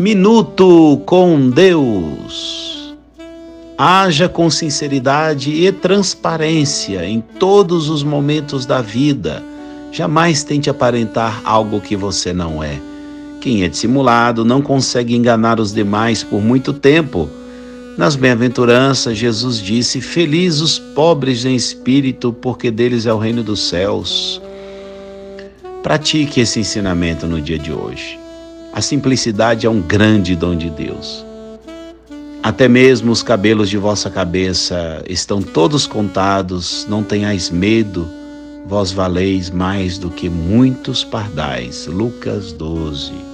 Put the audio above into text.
Minuto com Deus. Haja com sinceridade e transparência em todos os momentos da vida. Jamais tente aparentar algo que você não é. Quem é dissimulado não consegue enganar os demais por muito tempo. Nas bem-aventuranças, Jesus disse: Felizes os pobres em espírito, porque deles é o reino dos céus. Pratique esse ensinamento no dia de hoje. A simplicidade é um grande dom de Deus. Até mesmo os cabelos de vossa cabeça estão todos contados, não tenhais medo, vós valeis mais do que muitos pardais. Lucas 12.